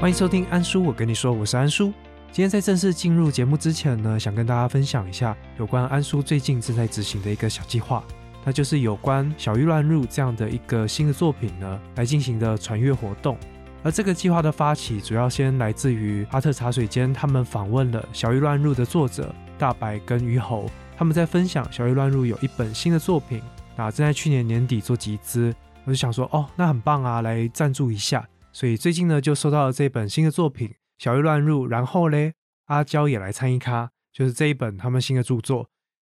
欢迎收听安叔，我跟你说，我是安叔。今天在正式进入节目之前呢，想跟大家分享一下有关安叔最近正在执行的一个小计划，那就是有关小鱼乱入这样的一个新的作品呢来进行的传阅活动。而这个计划的发起，主要先来自于阿特茶水间，他们访问了小鱼乱入的作者大白跟鱼猴，他们在分享小鱼乱入有一本新的作品，那正在去年年底做集资，我就想说，哦，那很棒啊，来赞助一下。所以最近呢，就收到了这本新的作品《小鱼乱入》，然后嘞，阿娇也来参与咖，就是这一本他们新的著作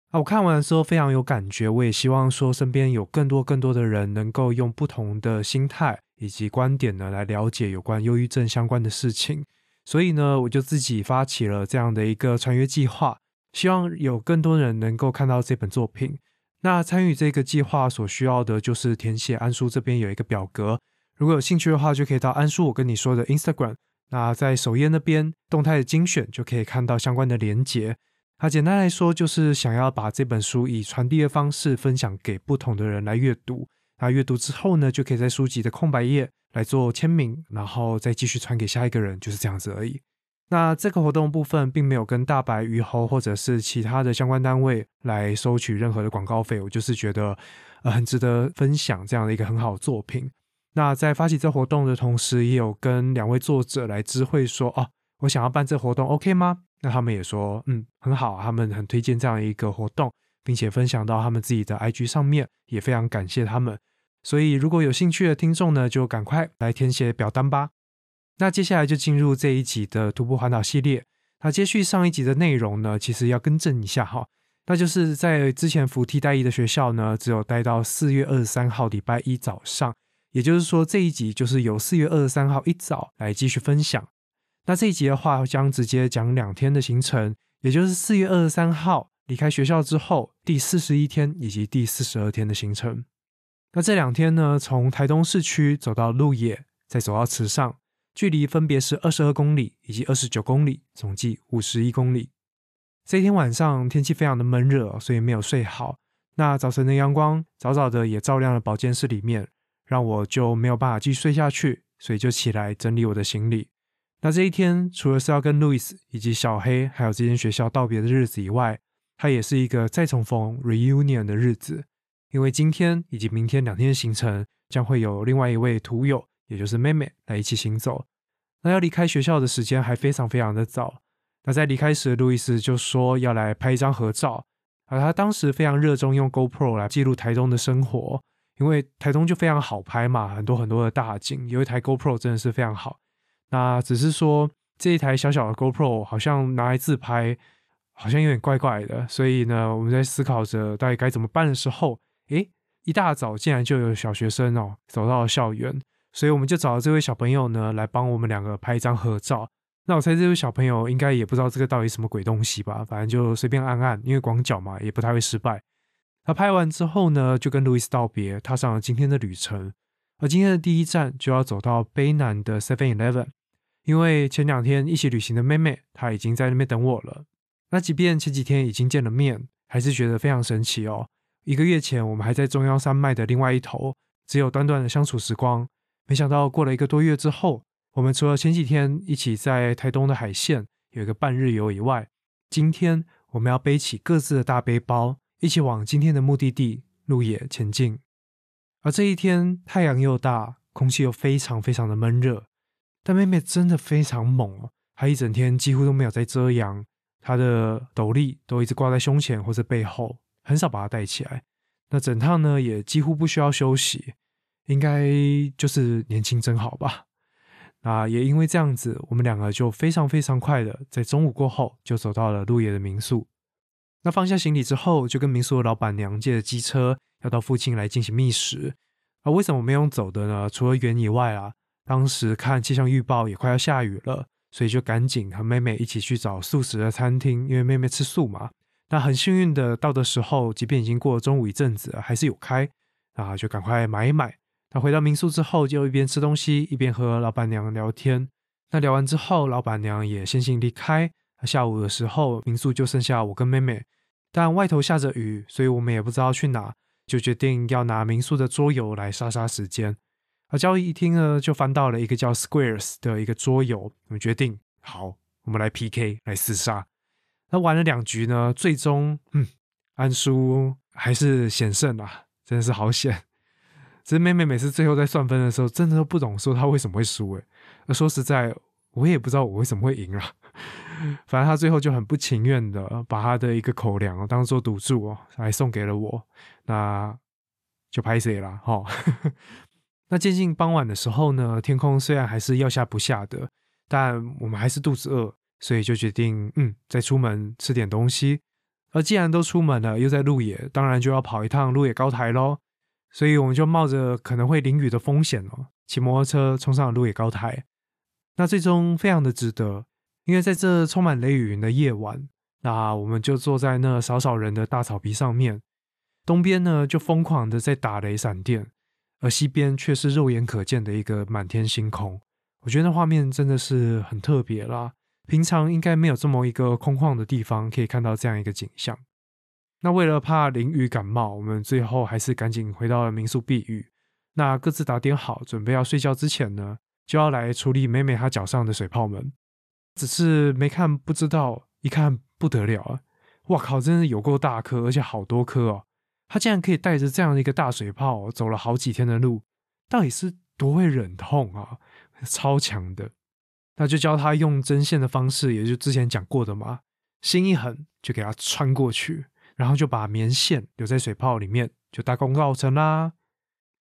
啊。我看完的时候非常有感觉，我也希望说身边有更多更多的人能够用不同的心态以及观点呢，来了解有关忧郁症相关的事情。所以呢，我就自己发起了这样的一个穿越计划，希望有更多人能够看到这本作品。那参与这个计划所需要的就是填写安叔这边有一个表格。如果有兴趣的话，就可以到安叔我跟你说的 Instagram，那在首页那边动态的精选就可以看到相关的连结。那简单来说，就是想要把这本书以传递的方式分享给不同的人来阅读。那阅读之后呢，就可以在书籍的空白页来做签名，然后再继续传给下一个人，就是这样子而已。那这个活动部分并没有跟大白鱼猴或者是其他的相关单位来收取任何的广告费，我就是觉得呃很值得分享这样的一个很好的作品。那在发起这活动的同时，也有跟两位作者来知会说，哦，我想要办这活动，OK 吗？那他们也说，嗯，很好，他们很推荐这样一个活动，并且分享到他们自己的 IG 上面，也非常感谢他们。所以如果有兴趣的听众呢，就赶快来填写表单吧。那接下来就进入这一集的徒步环岛系列。那接续上一集的内容呢，其实要更正一下哈，那就是在之前服替代役的学校呢，只有待到四月二十三号礼拜一早上。也就是说，这一集就是由四月二十三号一早来继续分享。那这一集的话，将直接讲两天的行程，也就是四月二十三号离开学校之后第四十一天以及第四十二天的行程。那这两天呢，从台东市区走到鹿野，再走到池上，距离分别是二十二公里以及二十九公里，总计五十一公里。这一天晚上天气非常的闷热，所以没有睡好。那早晨的阳光早早的也照亮了保健室里面。让我就没有办法继续睡下去，所以就起来整理我的行李。那这一天除了是要跟路易斯以及小黑还有这间学校道别的日子以外，它也是一个再重逢 reunion 的日子。因为今天以及明天两天的行程将会有另外一位徒友，也就是妹妹来一起行走。那要离开学校的时间还非常非常的早。那在离开时，路易斯就说要来拍一张合照，而他当时非常热衷用 GoPro 来记录台中的生活。因为台东就非常好拍嘛，很多很多的大景，有一台 GoPro 真的是非常好。那只是说这一台小小的 GoPro 好像拿来自拍，好像有点怪怪的。所以呢，我们在思考着到底该怎么办的时候，诶，一大早竟然就有小学生哦走到了校园，所以我们就找了这位小朋友呢来帮我们两个拍一张合照。那我猜这位小朋友应该也不知道这个到底什么鬼东西吧，反正就随便按按，因为广角嘛，也不太会失败。他拍完之后呢，就跟路易斯道别，踏上了今天的旅程。而今天的第一站就要走到卑南的 Seven Eleven，因为前两天一起旅行的妹妹，她已经在那边等我了。那即便前几天已经见了面，还是觉得非常神奇哦。一个月前我们还在中央山脉的另外一头，只有短短的相处时光，没想到过了一个多月之后，我们除了前几天一起在台东的海线有一个半日游以外，今天我们要背起各自的大背包。一起往今天的目的地鹿野前进，而这一天太阳又大，空气又非常非常的闷热。但妹妹真的非常猛哦，她一整天几乎都没有在遮阳，她的斗笠都一直挂在胸前或者背后，很少把它戴起来。那整趟呢也几乎不需要休息，应该就是年轻真好吧？那也因为这样子，我们两个就非常非常快的在中午过后就走到了鹿野的民宿。那放下行李之后，就跟民宿的老板娘借了机车，要到附近来进行觅食。而为什么没用走的呢？除了远以外啊，当时看气象预报也快要下雨了，所以就赶紧和妹妹一起去找素食的餐厅，因为妹妹吃素嘛。那很幸运的到的时候，即便已经过了中午一阵子，还是有开，啊，就赶快买一买。那回到民宿之后，就一边吃东西，一边和老板娘聊天。那聊完之后，老板娘也先行离开。下午的时候，民宿就剩下我跟妹妹，但外头下着雨，所以我们也不知道去哪，就决定要拿民宿的桌游来杀杀时间。啊，交易厅呢就翻到了一个叫 Squares 的一个桌游，我们决定好，我们来 PK 来厮杀。那玩了两局呢，最终嗯，安叔还是险胜啊，真的是好险。只是妹妹每次最后在算分的时候，真的都不懂说她为什么会输诶。那说实在，我也不知道我为什么会赢啊。反正他最后就很不情愿的把他的一个口粮当做赌注哦，来送给了我。那就拍谁了哈。那接近傍晚的时候呢，天空虽然还是要下不下的，但我们还是肚子饿，所以就决定嗯，再出门吃点东西。而既然都出门了，又在路野，当然就要跑一趟路野高台喽。所以我们就冒着可能会淋雨的风险哦，骑摩托车冲上了鹿野高台。那最终非常的值得，因为在这充满雷雨云的夜晚，那我们就坐在那少少人的大草皮上面，东边呢就疯狂的在打雷闪电，而西边却是肉眼可见的一个满天星空。我觉得那画面真的是很特别啦，平常应该没有这么一个空旷的地方可以看到这样一个景象。那为了怕淋雨感冒，我们最后还是赶紧回到了民宿避雨。那各自打点好，准备要睡觉之前呢，就要来处理美美她脚上的水泡们。只是没看不知道，一看不得了啊！哇靠，真是有够大颗，而且好多颗哦！他竟然可以带着这样的一个大水泡走了好几天的路，到底是多会忍痛啊？超强的！那就教他用针线的方式，也就之前讲过的嘛，心一狠就给他穿过去。然后就把棉线留在水泡里面，就大功告成啦。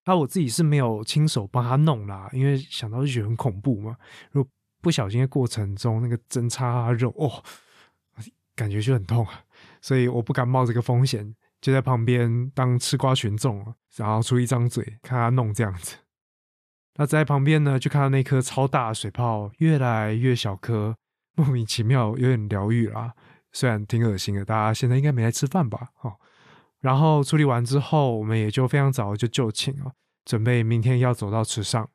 那我自己是没有亲手帮他弄啦，因为想到就觉得很恐怖嘛。如果不小心的过程中那个针插肉哦，感觉就很痛啊，所以我不敢冒这个风险，就在旁边当吃瓜群众然后出一张嘴看他弄这样子。那在旁边呢，就看到那颗超大的水泡越来越小颗，莫名其妙有点疗愈啦。虽然挺恶心的，大家现在应该没来吃饭吧？哦，然后处理完之后，我们也就非常早就就寝了，准备明天要走到池上。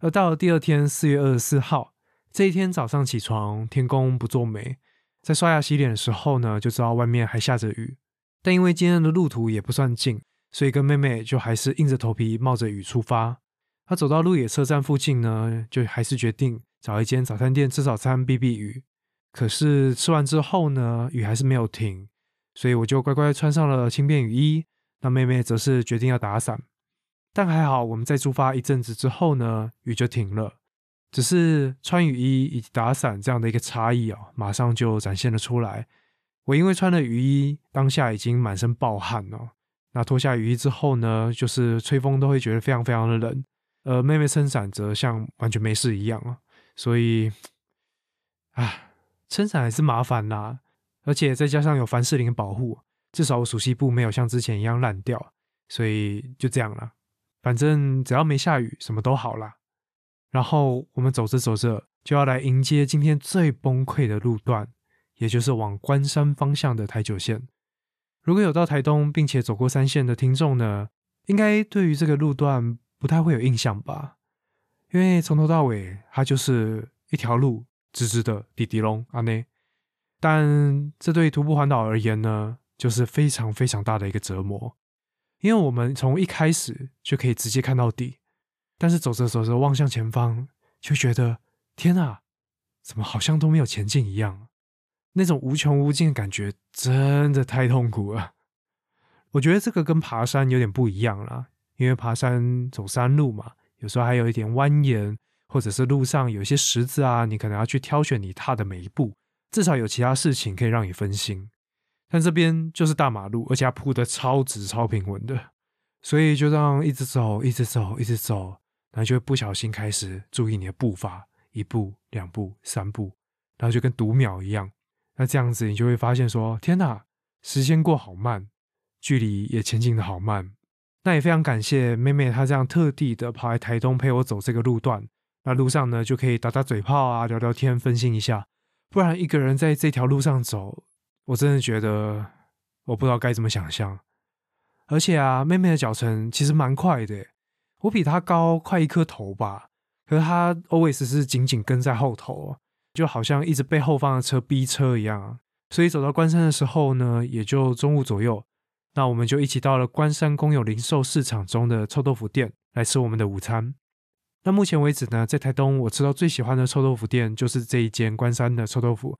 而到了第二天，四月二十四号这一天早上起床，天公不作美，在刷牙洗脸的时候呢，就知道外面还下着雨。但因为今天的路途也不算近，所以跟妹妹就还是硬着头皮冒着雨出发。她走到鹿野车站附近呢，就还是决定找一间早餐店吃早餐避避雨。可是吃完之后呢，雨还是没有停，所以我就乖乖穿上了轻便雨衣。那妹妹则是决定要打伞，但还好我们在出发一阵子之后呢，雨就停了。只是穿雨衣以及打伞这样的一个差异啊，马上就展现了出来。我因为穿了雨衣，当下已经满身暴汗了。那脱下雨衣之后呢，就是吹风都会觉得非常非常的冷。而妹妹撑伞则像完全没事一样啊，所以，啊。撑伞还是麻烦啦，而且再加上有凡士林保护，至少我熟悉布没有像之前一样烂掉，所以就这样了。反正只要没下雨，什么都好啦。然后我们走着走着，就要来迎接今天最崩溃的路段，也就是往关山方向的台九线。如果有到台东并且走过三线的听众呢，应该对于这个路段不太会有印象吧？因为从头到尾，它就是一条路。直直的滴滴龙阿内，但这对徒步环岛而言呢，就是非常非常大的一个折磨，因为我们从一开始就可以直接看到底，但是走着走着望向前方，就觉得天啊，怎么好像都没有前进一样？那种无穷无尽的感觉真的太痛苦了。我觉得这个跟爬山有点不一样啦，因为爬山走山路嘛，有时候还有一点蜿蜒。或者是路上有一些石子啊，你可能要去挑选你踏的每一步，至少有其他事情可以让你分心。但这边就是大马路，而且铺的超直、超平稳的，所以就让一直走、一直走、一直走，然后就会不小心开始注意你的步伐，一步、两步、三步，然后就跟读秒一样。那这样子你就会发现说：天哪，时间过好慢，距离也前进的好慢。那也非常感谢妹妹她这样特地的跑来台东陪我走这个路段。那路上呢，就可以打打嘴炮啊，聊聊天，分心一下。不然一个人在这条路上走，我真的觉得我不知道该怎么想象。而且啊，妹妹的脚程其实蛮快的，我比他高快一颗头吧。可是他 always 是紧紧跟在后头，就好像一直被后方的车逼车一样。所以走到关山的时候呢，也就中午左右。那我们就一起到了关山公有零售市场中的臭豆腐店来吃我们的午餐。那目前为止呢，在台东我吃到最喜欢的臭豆腐店就是这一间关山的臭豆腐。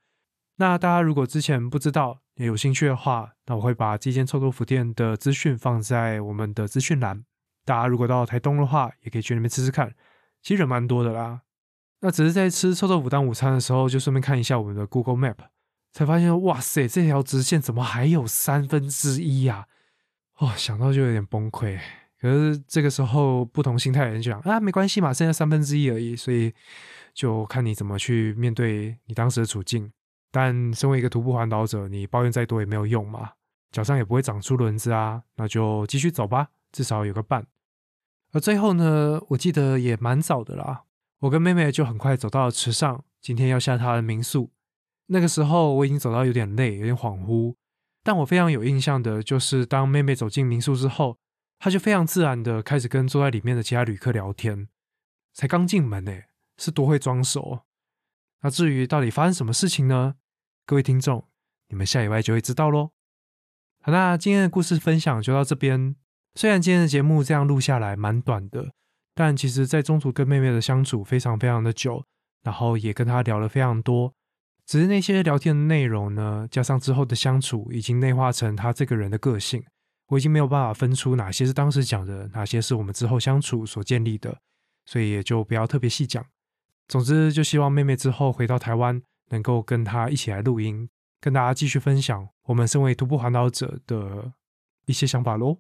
那大家如果之前不知道也有兴趣的话，那我会把这间臭豆腐店的资讯放在我们的资讯栏。大家如果到台东的话，也可以去那边吃吃看，其实人蛮多的啦。那只是在吃臭豆腐当午餐的时候，就顺便看一下我们的 Google Map，才发现哇塞，这条直线怎么还有三分之一呀？哦，想到就有点崩溃。可是这个时候，不同心态的人就讲啊，没关系嘛，剩下三分之一而已，所以就看你怎么去面对你当时的处境。但身为一个徒步环岛者，你抱怨再多也没有用嘛，脚上也不会长出轮子啊，那就继续走吧，至少有个伴。而最后呢，我记得也蛮早的啦，我跟妹妹就很快走到了池上，今天要下她的民宿。那个时候我已经走到有点累，有点恍惚。但我非常有印象的就是，当妹妹走进民宿之后，她就非常自然的开始跟坐在里面的其他旅客聊天。才刚进门呢，是多会装熟。那至于到底发生什么事情呢？各位听众，你们下礼拜就会知道喽。好，那今天的故事分享就到这边。虽然今天的节目这样录下来蛮短的，但其实在中途跟妹妹的相处非常非常的久，然后也跟她聊了非常多。只是那些聊天的内容呢，加上之后的相处，已经内化成她这个人的个性。我已经没有办法分出哪些是当时讲的，哪些是我们之后相处所建立的，所以也就不要特别细讲。总之，就希望妹妹之后回到台湾，能够跟她一起来录音，跟大家继续分享我们身为徒步环岛者的一些想法喽。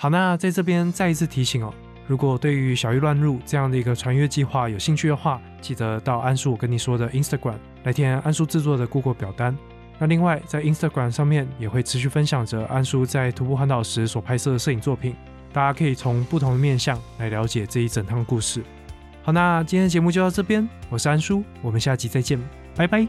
好，那在这边再一次提醒哦。如果对于小玉乱入这样的一个传阅计划有兴趣的话，记得到安叔我跟你说的 Instagram 来填安叔制作的 Google 表单。那另外在 Instagram 上面也会持续分享着安叔在徒步环岛时所拍摄的摄影作品，大家可以从不同的面向来了解这一整趟故事。好，那今天的节目就到这边，我是安叔，我们下集再见，拜拜。